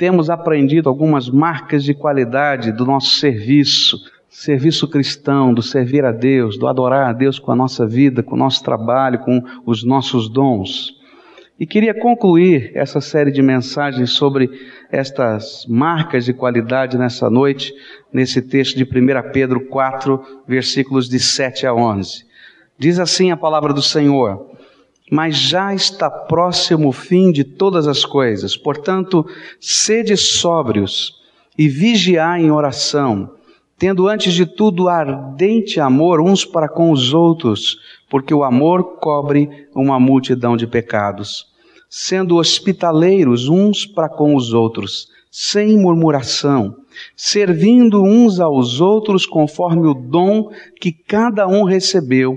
temos aprendido algumas marcas de qualidade do nosso serviço, serviço cristão, do servir a Deus, do adorar a Deus com a nossa vida, com o nosso trabalho, com os nossos dons. E queria concluir essa série de mensagens sobre estas marcas de qualidade nessa noite, nesse texto de 1 Pedro 4, versículos de 7 a 11. Diz assim a palavra do Senhor: Mas já está próximo o fim de todas as coisas, portanto, sede sóbrios e vigiai em oração, tendo antes de tudo ardente amor uns para com os outros, porque o amor cobre uma multidão de pecados. Sendo hospitaleiros uns para com os outros, sem murmuração, servindo uns aos outros conforme o dom que cada um recebeu,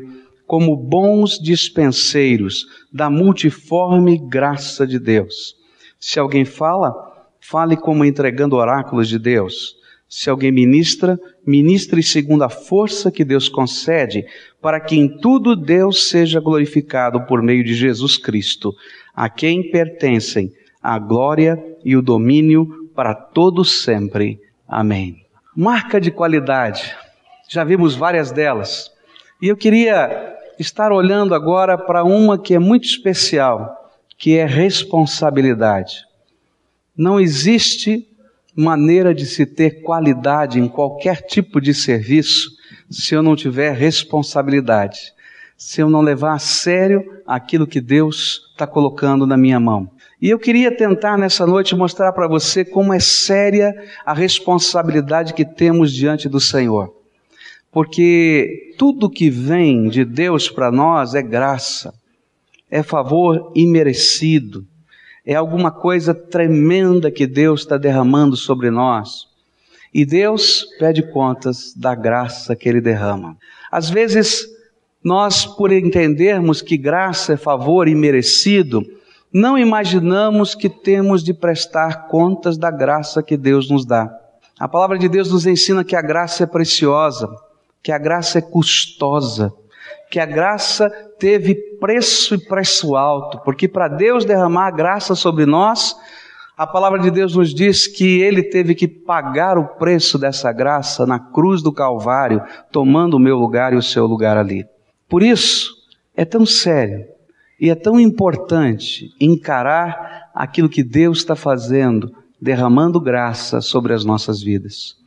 como bons dispenseiros da multiforme graça de Deus. Se alguém fala, fale como entregando oráculos de Deus. Se alguém ministra, ministre segundo a força que Deus concede, para que em tudo Deus seja glorificado por meio de Jesus Cristo a quem pertencem a glória e o domínio para todos sempre. Amém. Marca de qualidade. Já vimos várias delas. E eu queria estar olhando agora para uma que é muito especial, que é responsabilidade. Não existe maneira de se ter qualidade em qualquer tipo de serviço se eu não tiver responsabilidade se eu não levar a sério aquilo que Deus está colocando na minha mão. E eu queria tentar nessa noite mostrar para você como é séria a responsabilidade que temos diante do Senhor. Porque tudo que vem de Deus para nós é graça, é favor imerecido, é alguma coisa tremenda que Deus está derramando sobre nós. E Deus pede contas da graça que Ele derrama. Às vezes, nós, por entendermos que graça é favor imerecido, não imaginamos que temos de prestar contas da graça que Deus nos dá. A palavra de Deus nos ensina que a graça é preciosa, que a graça é custosa, que a graça teve preço e preço alto, porque para Deus derramar a graça sobre nós, a palavra de Deus nos diz que ele teve que pagar o preço dessa graça na cruz do Calvário, tomando o meu lugar e o seu lugar ali. Por isso, é tão sério e é tão importante encarar aquilo que Deus está fazendo, derramando graça sobre as nossas vidas.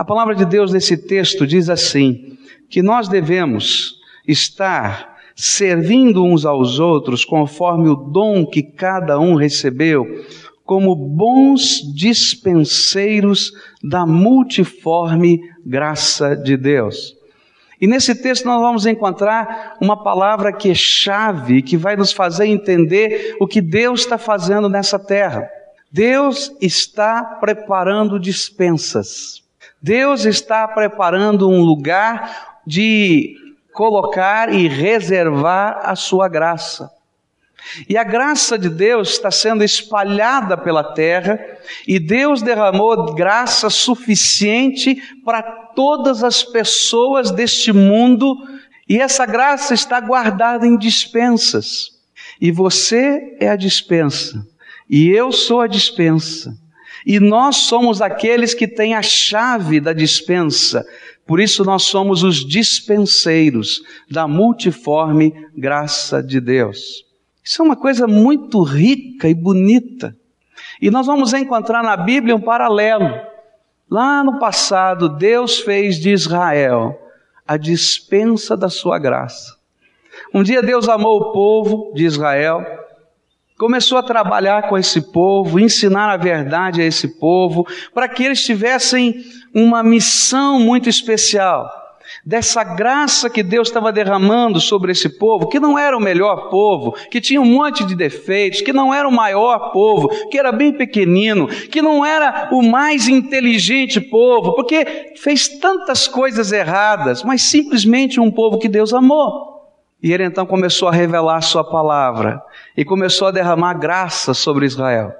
A palavra de Deus nesse texto diz assim: que nós devemos estar servindo uns aos outros conforme o dom que cada um recebeu, como bons dispenseiros da multiforme graça de Deus. E nesse texto nós vamos encontrar uma palavra que é chave, que vai nos fazer entender o que Deus está fazendo nessa terra. Deus está preparando dispensas. Deus está preparando um lugar de colocar e reservar a sua graça. E a graça de Deus está sendo espalhada pela terra, e Deus derramou graça suficiente para todas as pessoas deste mundo, e essa graça está guardada em dispensas. E você é a dispensa, e eu sou a dispensa. E nós somos aqueles que têm a chave da dispensa. Por isso nós somos os dispenseiros da multiforme graça de Deus. Isso é uma coisa muito rica e bonita. E nós vamos encontrar na Bíblia um paralelo. Lá no passado, Deus fez de Israel a dispensa da sua graça. Um dia Deus amou o povo de Israel, começou a trabalhar com esse povo, ensinar a verdade a esse povo, para que eles tivessem uma missão muito especial dessa graça que Deus estava derramando sobre esse povo, que não era o melhor povo, que tinha um monte de defeitos, que não era o maior povo, que era bem pequenino, que não era o mais inteligente povo, porque fez tantas coisas erradas, mas simplesmente um povo que Deus amou. E ele então começou a revelar sua palavra e começou a derramar graça sobre Israel.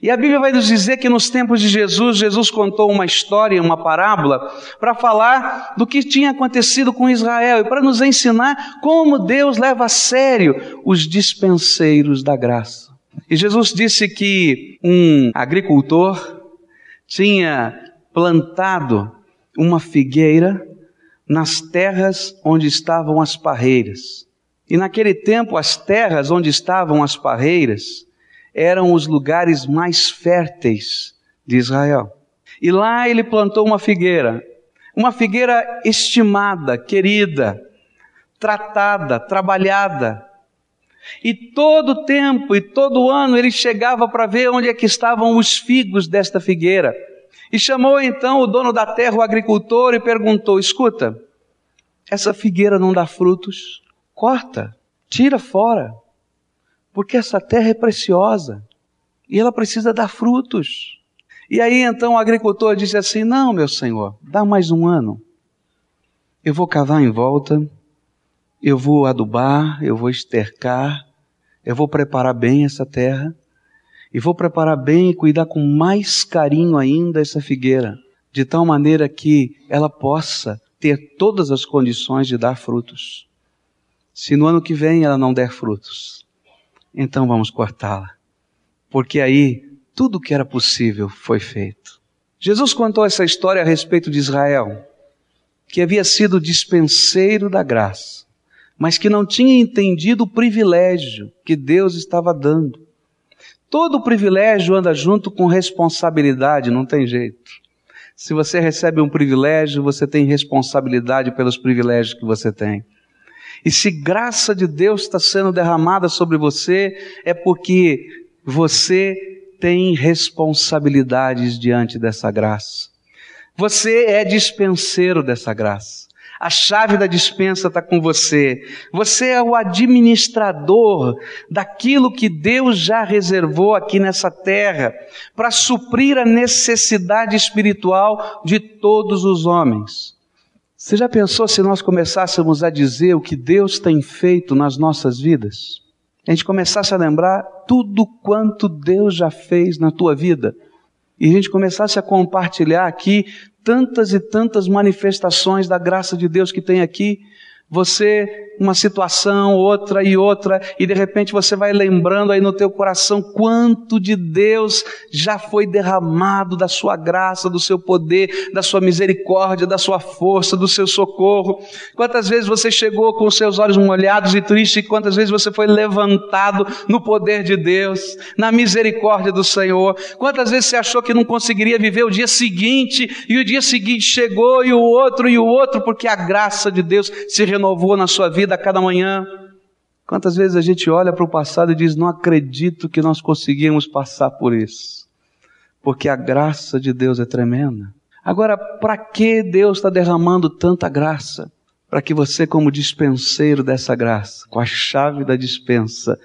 E a Bíblia vai nos dizer que nos tempos de Jesus, Jesus contou uma história, uma parábola, para falar do que tinha acontecido com Israel e para nos ensinar como Deus leva a sério os dispenseiros da graça. E Jesus disse que um agricultor tinha plantado uma figueira nas terras onde estavam as parreiras. E naquele tempo, as terras onde estavam as parreiras eram os lugares mais férteis de Israel. E lá ele plantou uma figueira, uma figueira estimada, querida, tratada, trabalhada. E todo tempo e todo ano ele chegava para ver onde é que estavam os figos desta figueira. E chamou então o dono da terra, o agricultor, e perguntou: Escuta, essa figueira não dá frutos? Corta, tira fora, porque essa terra é preciosa e ela precisa dar frutos. E aí então o agricultor disse assim: Não, meu senhor, dá mais um ano. Eu vou cavar em volta, eu vou adubar, eu vou estercar, eu vou preparar bem essa terra e vou preparar bem e cuidar com mais carinho ainda essa figueira, de tal maneira que ela possa ter todas as condições de dar frutos. Se no ano que vem ela não der frutos, então vamos cortá-la, porque aí tudo que era possível foi feito. Jesus contou essa história a respeito de Israel, que havia sido dispenseiro da graça, mas que não tinha entendido o privilégio que Deus estava dando. Todo privilégio anda junto com responsabilidade, não tem jeito. Se você recebe um privilégio, você tem responsabilidade pelos privilégios que você tem. E se graça de Deus está sendo derramada sobre você, é porque você tem responsabilidades diante dessa graça. Você é dispenseiro dessa graça. A chave da dispensa está com você. Você é o administrador daquilo que Deus já reservou aqui nessa terra para suprir a necessidade espiritual de todos os homens. Você já pensou se nós começássemos a dizer o que Deus tem feito nas nossas vidas? A gente começasse a lembrar tudo quanto Deus já fez na tua vida. E a gente começasse a compartilhar aqui tantas e tantas manifestações da graça de Deus que tem aqui. Você, uma situação, outra e outra, e de repente você vai lembrando aí no teu coração quanto de Deus já foi derramado da sua graça, do seu poder, da sua misericórdia, da sua força, do seu socorro. Quantas vezes você chegou com seus olhos molhados e tristes, e quantas vezes você foi levantado no poder de Deus, na misericórdia do Senhor. Quantas vezes você achou que não conseguiria viver o dia seguinte, e o dia seguinte chegou, e o outro, e o outro, porque a graça de Deus se renovou na sua vida a cada manhã. Quantas vezes a gente olha para o passado e diz: Não acredito que nós conseguimos passar por isso, porque a graça de Deus é tremenda. Agora, para que Deus está derramando tanta graça? Para que você, como dispenseiro dessa graça, com a chave da dispensa,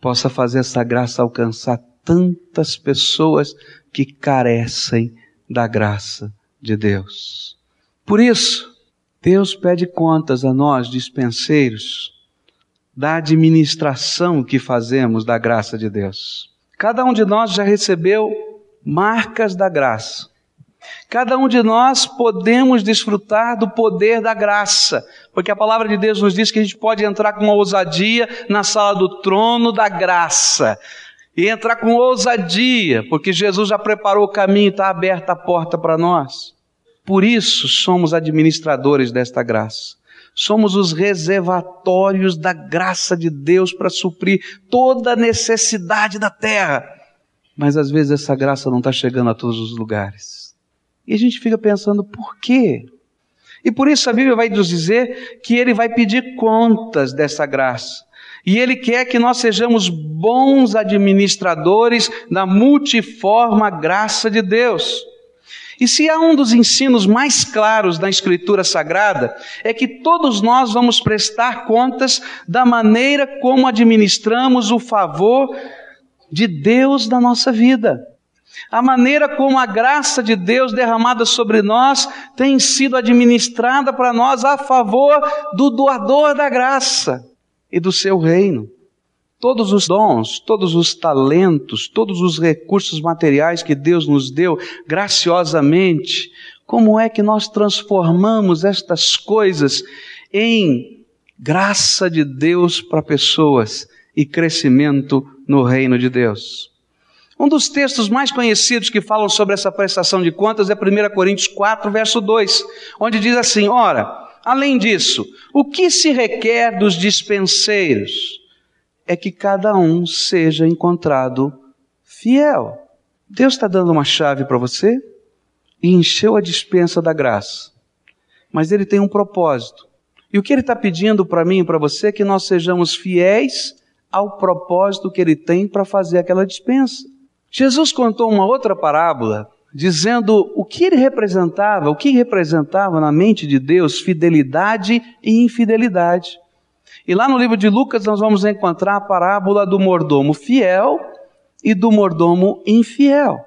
possa fazer essa graça alcançar tantas pessoas que carecem da graça de Deus. Por isso, Deus pede contas a nós, dispenseiros, da administração que fazemos da graça de Deus. Cada um de nós já recebeu marcas da graça. Cada um de nós podemos desfrutar do poder da graça, porque a palavra de Deus nos diz que a gente pode entrar com ousadia na sala do trono da graça. E entrar com ousadia, porque Jesus já preparou o caminho, está aberta a porta para nós. Por isso somos administradores desta graça. Somos os reservatórios da graça de Deus para suprir toda a necessidade da terra. Mas às vezes essa graça não está chegando a todos os lugares. E a gente fica pensando, por quê? E por isso a Bíblia vai nos dizer que Ele vai pedir contas dessa graça. E Ele quer que nós sejamos bons administradores da multiforme graça de Deus. E se há um dos ensinos mais claros da Escritura Sagrada, é que todos nós vamos prestar contas da maneira como administramos o favor de Deus na nossa vida. A maneira como a graça de Deus derramada sobre nós tem sido administrada para nós a favor do doador da graça e do seu reino todos os dons, todos os talentos, todos os recursos materiais que Deus nos deu graciosamente, como é que nós transformamos estas coisas em graça de Deus para pessoas e crescimento no reino de Deus. Um dos textos mais conhecidos que falam sobre essa prestação de contas é 1 Coríntios 4, verso 2, onde diz assim: Ora, além disso, o que se requer dos dispenseiros é que cada um seja encontrado fiel. Deus está dando uma chave para você e encheu a dispensa da graça. Mas Ele tem um propósito. E o que Ele está pedindo para mim e para você é que nós sejamos fiéis ao propósito que Ele tem para fazer aquela dispensa. Jesus contou uma outra parábola dizendo o que ele representava, o que representava na mente de Deus fidelidade e infidelidade. E lá no livro de Lucas nós vamos encontrar a parábola do mordomo fiel e do mordomo infiel.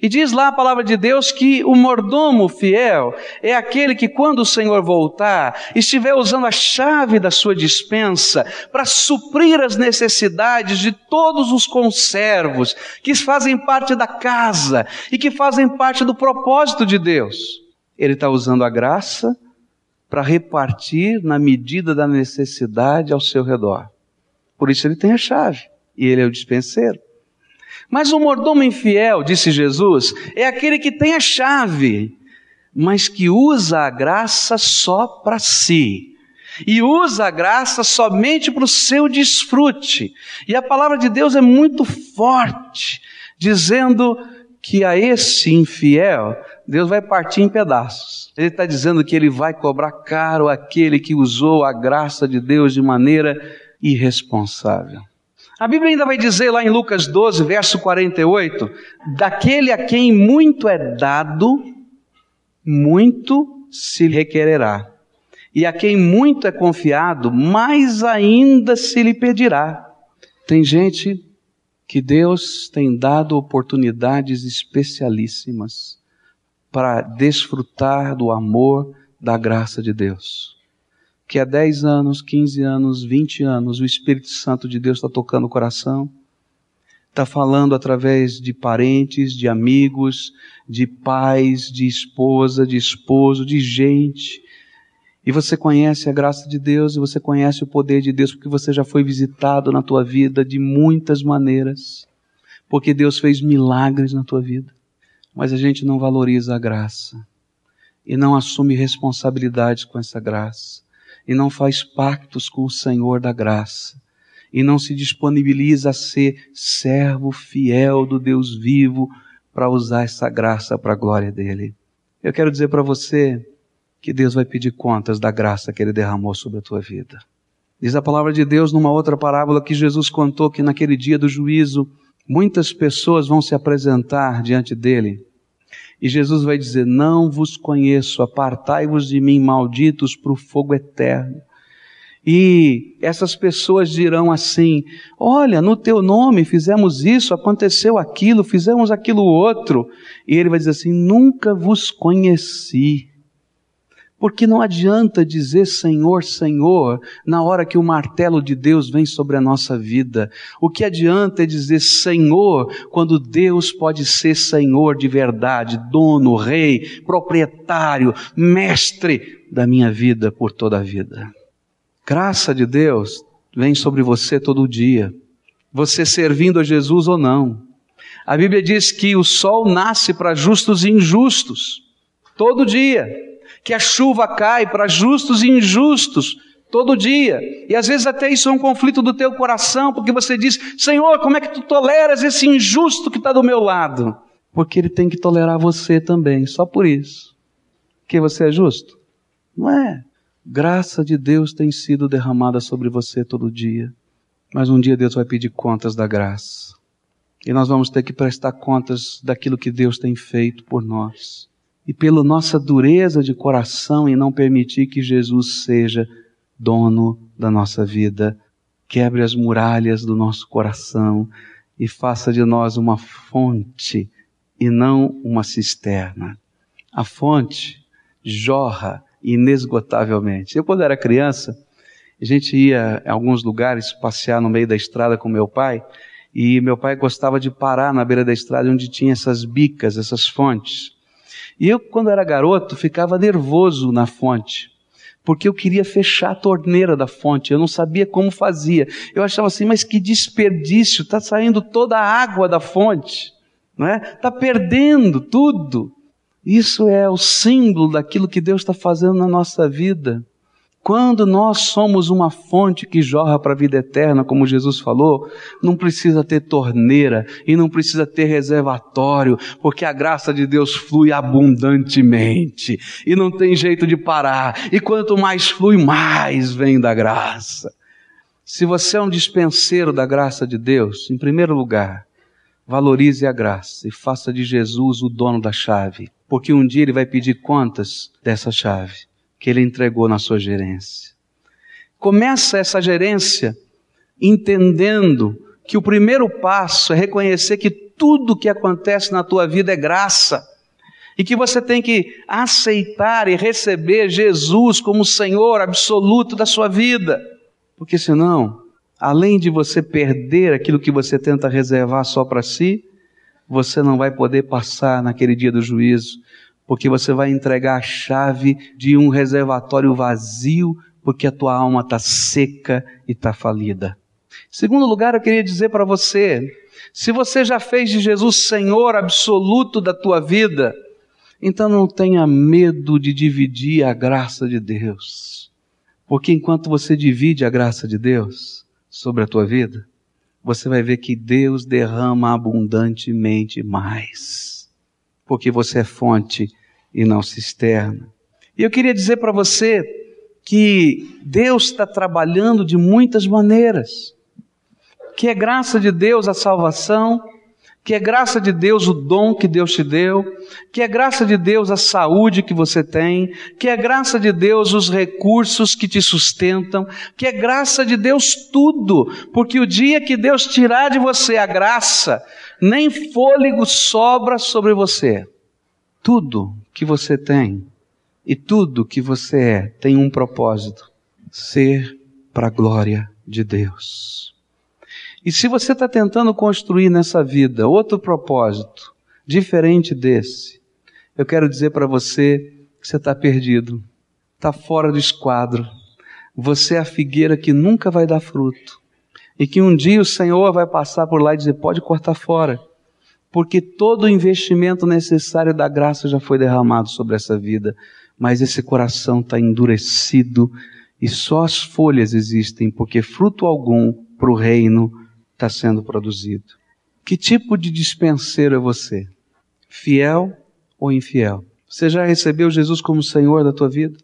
E diz lá a palavra de Deus que o mordomo fiel é aquele que, quando o Senhor voltar, estiver usando a chave da sua dispensa para suprir as necessidades de todos os conservos que fazem parte da casa e que fazem parte do propósito de Deus. Ele está usando a graça para repartir na medida da necessidade ao seu redor. Por isso ele tem a chave e ele é o dispenseiro. Mas o mordomo infiel, disse Jesus, é aquele que tem a chave, mas que usa a graça só para si. E usa a graça somente para o seu desfrute. E a palavra de Deus é muito forte, dizendo que a esse infiel, Deus vai partir em pedaços. Ele está dizendo que ele vai cobrar caro aquele que usou a graça de Deus de maneira irresponsável. A Bíblia ainda vai dizer lá em Lucas 12, verso 48, daquele a quem muito é dado, muito se requererá. E a quem muito é confiado, mais ainda se lhe pedirá. Tem gente que Deus tem dado oportunidades especialíssimas para desfrutar do amor, da graça de Deus que há 10 anos, 15 anos, 20 anos, o Espírito Santo de Deus está tocando o coração, está falando através de parentes, de amigos, de pais, de esposa, de esposo, de gente. E você conhece a graça de Deus e você conhece o poder de Deus porque você já foi visitado na tua vida de muitas maneiras. Porque Deus fez milagres na tua vida. Mas a gente não valoriza a graça e não assume responsabilidades com essa graça e não faz pactos com o Senhor da graça e não se disponibiliza a ser servo fiel do Deus vivo para usar essa graça para a glória dele. Eu quero dizer para você que Deus vai pedir contas da graça que ele derramou sobre a tua vida. Diz a palavra de Deus numa outra parábola que Jesus contou que naquele dia do juízo muitas pessoas vão se apresentar diante dele e Jesus vai dizer: Não vos conheço, apartai-vos de mim, malditos, para o fogo eterno. E essas pessoas dirão assim: Olha, no teu nome fizemos isso, aconteceu aquilo, fizemos aquilo outro. E ele vai dizer assim: Nunca vos conheci. Porque não adianta dizer Senhor, Senhor, na hora que o martelo de Deus vem sobre a nossa vida. O que adianta é dizer Senhor, quando Deus pode ser Senhor de verdade, dono, rei, proprietário, mestre da minha vida por toda a vida. Graça de Deus vem sobre você todo dia, você servindo a Jesus ou não. A Bíblia diz que o sol nasce para justos e injustos, todo dia que a chuva cai para justos e injustos todo dia. E às vezes até isso é um conflito do teu coração, porque você diz: Senhor, como é que tu toleras esse injusto que está do meu lado? Porque ele tem que tolerar você também, só por isso. Que você é justo? Não é. Graça de Deus tem sido derramada sobre você todo dia. Mas um dia Deus vai pedir contas da graça. E nós vamos ter que prestar contas daquilo que Deus tem feito por nós e pela nossa dureza de coração em não permitir que Jesus seja dono da nossa vida, quebre as muralhas do nosso coração e faça de nós uma fonte e não uma cisterna. A fonte jorra inesgotavelmente. Eu, quando era criança, a gente ia a alguns lugares passear no meio da estrada com meu pai, e meu pai gostava de parar na beira da estrada onde tinha essas bicas, essas fontes. E eu, quando era garoto, ficava nervoso na fonte, porque eu queria fechar a torneira da fonte, eu não sabia como fazia. Eu achava assim, mas que desperdício, está saindo toda a água da fonte, não é? Está perdendo tudo. Isso é o símbolo daquilo que Deus está fazendo na nossa vida. Quando nós somos uma fonte que jorra para a vida eterna, como Jesus falou, não precisa ter torneira e não precisa ter reservatório, porque a graça de Deus flui abundantemente e não tem jeito de parar. E quanto mais flui, mais vem da graça. Se você é um dispenseiro da graça de Deus, em primeiro lugar, valorize a graça e faça de Jesus o dono da chave, porque um dia ele vai pedir contas dessa chave que ele entregou na sua gerência. Começa essa gerência entendendo que o primeiro passo é reconhecer que tudo que acontece na tua vida é graça e que você tem que aceitar e receber Jesus como Senhor absoluto da sua vida, porque senão, além de você perder aquilo que você tenta reservar só para si, você não vai poder passar naquele dia do juízo porque você vai entregar a chave de um reservatório vazio, porque a tua alma está seca e está falida. Segundo lugar, eu queria dizer para você: se você já fez de Jesus Senhor absoluto da tua vida, então não tenha medo de dividir a graça de Deus. Porque enquanto você divide a graça de Deus sobre a tua vida, você vai ver que Deus derrama abundantemente mais porque você é fonte e não cisterna. E eu queria dizer para você que Deus está trabalhando de muitas maneiras, que é graça de Deus a salvação, que é graça de Deus o dom que Deus te deu, que é graça de Deus a saúde que você tem, que é graça de Deus os recursos que te sustentam, que é graça de Deus tudo, porque o dia que Deus tirar de você a graça, nem fôlego sobra sobre você. Tudo que você tem e tudo que você é tem um propósito: ser para a glória de Deus. E se você está tentando construir nessa vida outro propósito, diferente desse, eu quero dizer para você que você está perdido, está fora do esquadro. Você é a figueira que nunca vai dar fruto e que um dia o Senhor vai passar por lá e dizer: pode cortar fora, porque todo o investimento necessário da graça já foi derramado sobre essa vida, mas esse coração está endurecido e só as folhas existem, porque fruto algum para o reino está sendo produzido. Que tipo de dispenseiro é você? Fiel ou infiel? Você já recebeu Jesus como Senhor da tua vida?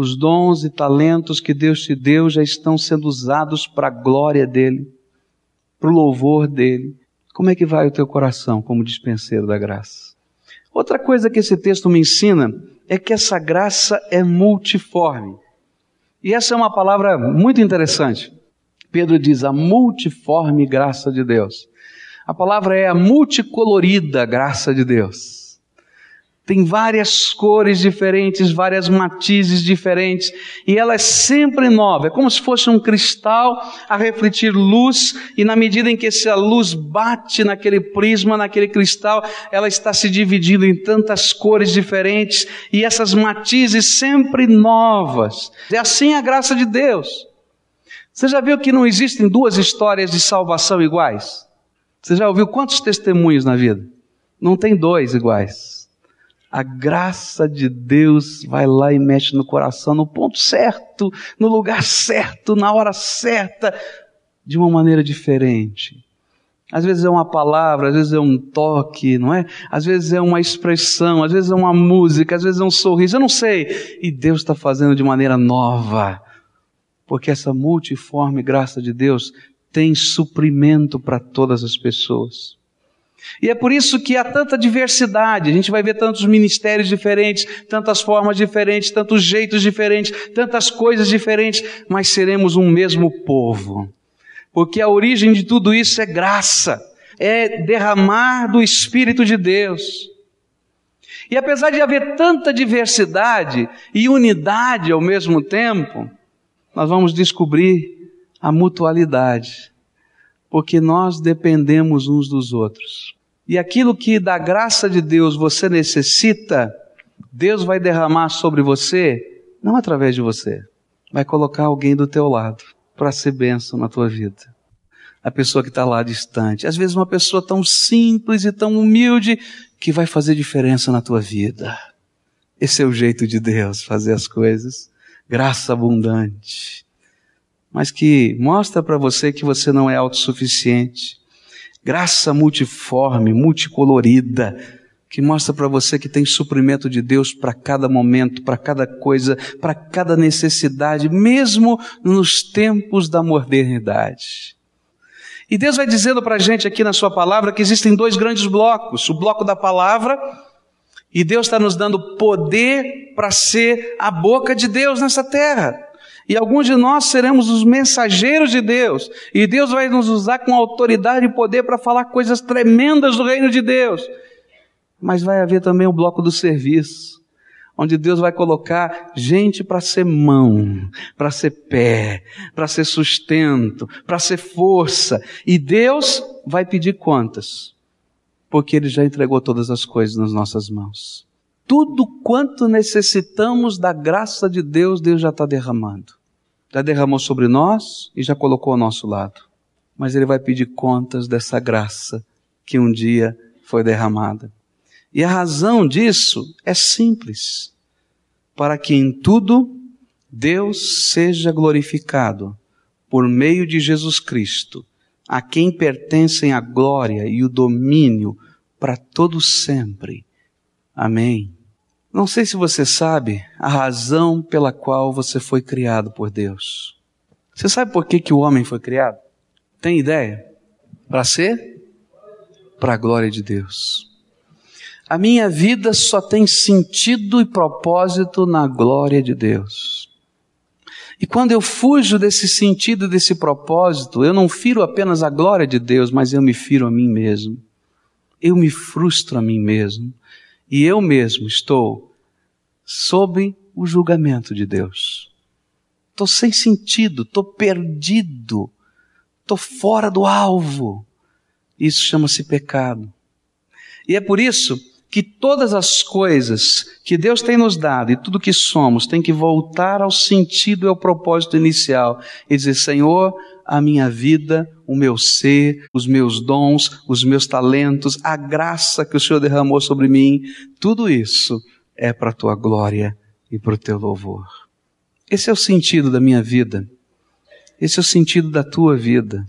Os dons e talentos que Deus te deu já estão sendo usados para a glória dele, para o louvor dele. Como é que vai o teu coração como dispenseiro da graça? Outra coisa que esse texto me ensina é que essa graça é multiforme. E essa é uma palavra muito interessante. Pedro diz a multiforme graça de Deus. A palavra é a multicolorida graça de Deus tem várias cores diferentes, várias matizes diferentes, e ela é sempre nova, é como se fosse um cristal a refletir luz, e na medida em que essa luz bate naquele prisma, naquele cristal, ela está se dividindo em tantas cores diferentes, e essas matizes sempre novas. É assim a graça de Deus. Você já viu que não existem duas histórias de salvação iguais? Você já ouviu quantos testemunhos na vida? Não tem dois iguais a graça de Deus vai lá e mexe no coração, no ponto certo, no lugar certo, na hora certa, de uma maneira diferente. Às vezes é uma palavra, às vezes é um toque, não é? Às vezes é uma expressão, às vezes é uma música, às vezes é um sorriso, eu não sei. E Deus está fazendo de maneira nova. Porque essa multiforme graça de Deus tem suprimento para todas as pessoas. E é por isso que há tanta diversidade. A gente vai ver tantos ministérios diferentes, tantas formas diferentes, tantos jeitos diferentes, tantas coisas diferentes, mas seremos um mesmo povo. Porque a origem de tudo isso é graça, é derramar do Espírito de Deus. E apesar de haver tanta diversidade e unidade ao mesmo tempo, nós vamos descobrir a mutualidade porque nós dependemos uns dos outros. E aquilo que da graça de Deus você necessita, Deus vai derramar sobre você não através de você, vai colocar alguém do teu lado para ser bênção na tua vida. A pessoa que está lá distante. Às vezes uma pessoa tão simples e tão humilde que vai fazer diferença na tua vida. Esse é o jeito de Deus fazer as coisas. Graça abundante. Mas que mostra para você que você não é autossuficiente. Graça multiforme, multicolorida, que mostra para você que tem suprimento de Deus para cada momento, para cada coisa, para cada necessidade, mesmo nos tempos da modernidade. E Deus vai dizendo para a gente aqui na Sua palavra que existem dois grandes blocos: o bloco da palavra, e Deus está nos dando poder para ser a boca de Deus nessa terra. E alguns de nós seremos os mensageiros de Deus. E Deus vai nos usar com autoridade e poder para falar coisas tremendas do reino de Deus. Mas vai haver também o bloco do serviço, onde Deus vai colocar gente para ser mão, para ser pé, para ser sustento, para ser força. E Deus vai pedir contas, porque Ele já entregou todas as coisas nas nossas mãos. Tudo quanto necessitamos da graça de Deus, Deus já está derramando. Já derramou sobre nós e já colocou ao nosso lado. Mas Ele vai pedir contas dessa graça que um dia foi derramada. E a razão disso é simples: para que em tudo Deus seja glorificado por meio de Jesus Cristo, a quem pertencem a glória e o domínio para todo sempre. Amém. Não sei se você sabe a razão pela qual você foi criado por Deus. Você sabe por que, que o homem foi criado? Tem ideia? Para ser? Para a glória de Deus. A minha vida só tem sentido e propósito na glória de Deus. E quando eu fujo desse sentido, desse propósito, eu não firo apenas a glória de Deus, mas eu me firo a mim mesmo. Eu me frustro a mim mesmo. E eu mesmo estou sob o julgamento de Deus. Estou sem sentido, estou perdido, estou fora do alvo. Isso chama-se pecado. E é por isso que todas as coisas que Deus tem nos dado e tudo que somos tem que voltar ao sentido e ao propósito inicial e dizer: Senhor, a minha vida, o meu ser, os meus dons, os meus talentos, a graça que o Senhor derramou sobre mim, tudo isso é para a tua glória e para o teu louvor. Esse é o sentido da minha vida. Esse é o sentido da tua vida.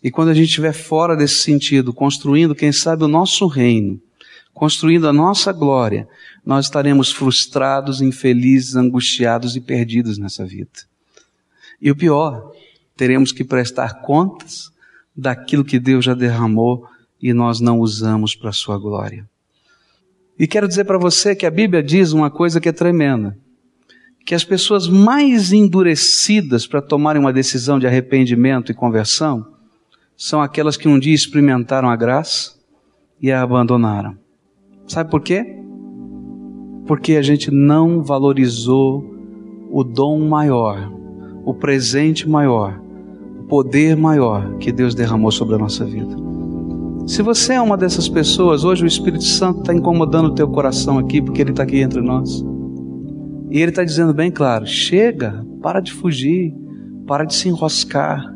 E quando a gente estiver fora desse sentido, construindo, quem sabe, o nosso reino, construindo a nossa glória, nós estaremos frustrados, infelizes, angustiados e perdidos nessa vida. E o pior, teremos que prestar contas daquilo que Deus já derramou e nós não usamos para a sua glória. E quero dizer para você que a Bíblia diz uma coisa que é tremenda. Que as pessoas mais endurecidas para tomarem uma decisão de arrependimento e conversão são aquelas que um dia experimentaram a graça e a abandonaram. Sabe por quê? Porque a gente não valorizou o dom maior, o presente maior, poder maior que Deus derramou sobre a nossa vida. Se você é uma dessas pessoas, hoje o Espírito Santo está incomodando o teu coração aqui, porque ele está aqui entre nós. E ele está dizendo bem claro: chega, para de fugir, para de se enroscar.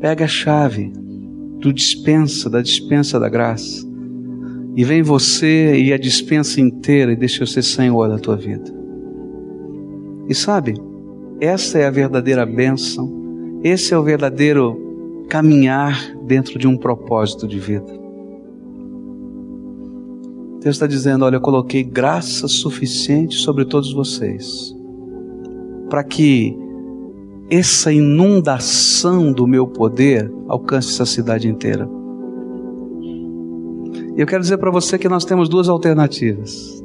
Pega a chave do dispensa, da dispensa da graça e vem você e a dispensa inteira e deixa eu ser Senhor da tua vida. E sabe, essa é a verdadeira bênção, esse é o verdadeiro caminhar dentro de um propósito de vida. Deus está dizendo: Olha, eu coloquei graça suficiente sobre todos vocês, para que essa inundação do meu poder alcance essa cidade inteira. Eu quero dizer para você que nós temos duas alternativas.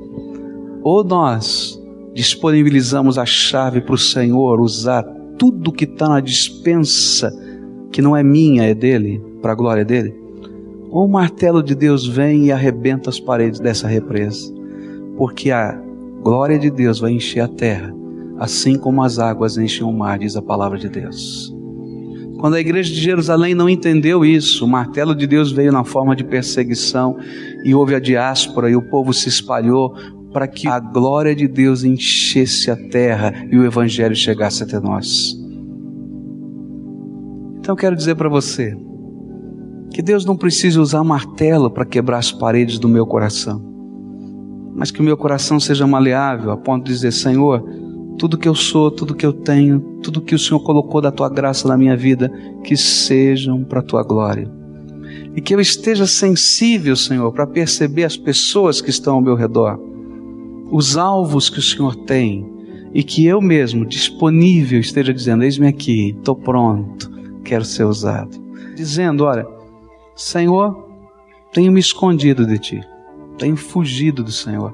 Ou nós disponibilizamos a chave para o Senhor usar tudo que está na dispensa, que não é minha, é dele, para a glória dele. Ou o martelo de Deus vem e arrebenta as paredes dessa represa, porque a glória de Deus vai encher a terra, assim como as águas enchem o mar, diz a palavra de Deus. Quando a igreja de Jerusalém não entendeu isso, o martelo de Deus veio na forma de perseguição e houve a diáspora e o povo se espalhou. Para que a glória de Deus enchesse a terra e o Evangelho chegasse até nós. Então eu quero dizer para você que Deus não precisa usar martelo para quebrar as paredes do meu coração, mas que o meu coração seja maleável a ponto de dizer: Senhor, tudo que eu sou, tudo que eu tenho, tudo que o Senhor colocou da tua graça na minha vida, que sejam para a tua glória. E que eu esteja sensível, Senhor, para perceber as pessoas que estão ao meu redor, os alvos que o Senhor tem, e que eu mesmo, disponível, esteja dizendo: Eis-me aqui, estou pronto, quero ser usado. Dizendo: Olha, Senhor, tenho me escondido de ti, tenho fugido do Senhor,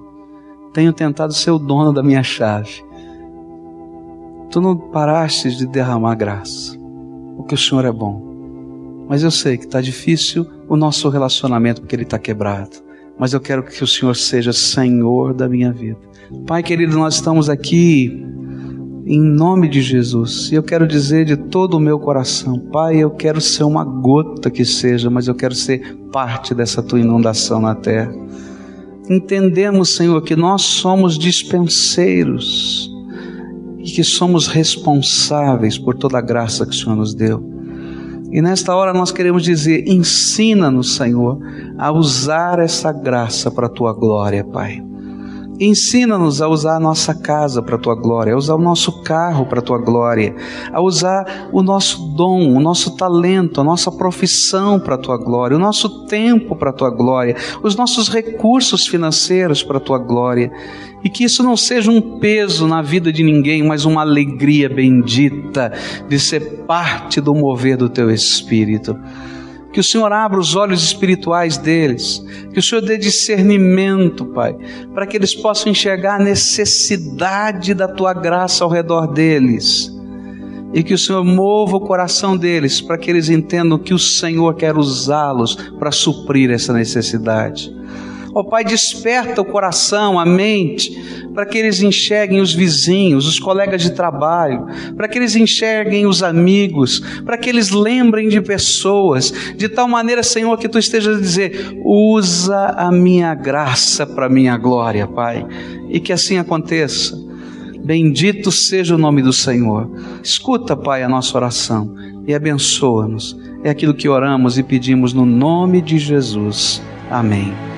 tenho tentado ser o dono da minha chave Tu não paraste de derramar graça, porque o Senhor é bom. Mas eu sei que está difícil o nosso relacionamento porque ele está quebrado. Mas eu quero que o Senhor seja Senhor da minha vida. Pai querido, nós estamos aqui em nome de Jesus. E eu quero dizer de todo o meu coração, Pai, eu quero ser uma gota que seja, mas eu quero ser parte dessa tua inundação na terra. Entendemos, Senhor, que nós somos dispenseiros e que somos responsáveis por toda a graça que o Senhor nos deu. E nesta hora nós queremos dizer: ensina-nos, Senhor, a usar essa graça para a tua glória, Pai. Ensina-nos a usar a nossa casa para a tua glória, a usar o nosso carro para a tua glória, a usar o nosso dom, o nosso talento, a nossa profissão para a tua glória, o nosso tempo para a tua glória, os nossos recursos financeiros para a tua glória. E que isso não seja um peso na vida de ninguém, mas uma alegria bendita de ser parte do mover do teu espírito que o Senhor abra os olhos espirituais deles, que o Senhor dê discernimento, Pai, para que eles possam enxergar a necessidade da tua graça ao redor deles. E que o Senhor mova o coração deles para que eles entendam que o Senhor quer usá-los para suprir essa necessidade. Ó Pai, desperta o coração, a mente, para que eles enxerguem os vizinhos, os colegas de trabalho, para que eles enxerguem os amigos, para que eles lembrem de pessoas, de tal maneira, Senhor, que tu estejas a dizer: usa a minha graça para a minha glória, Pai, e que assim aconteça. Bendito seja o nome do Senhor. Escuta, Pai, a nossa oração e abençoa-nos. É aquilo que oramos e pedimos no nome de Jesus. Amém.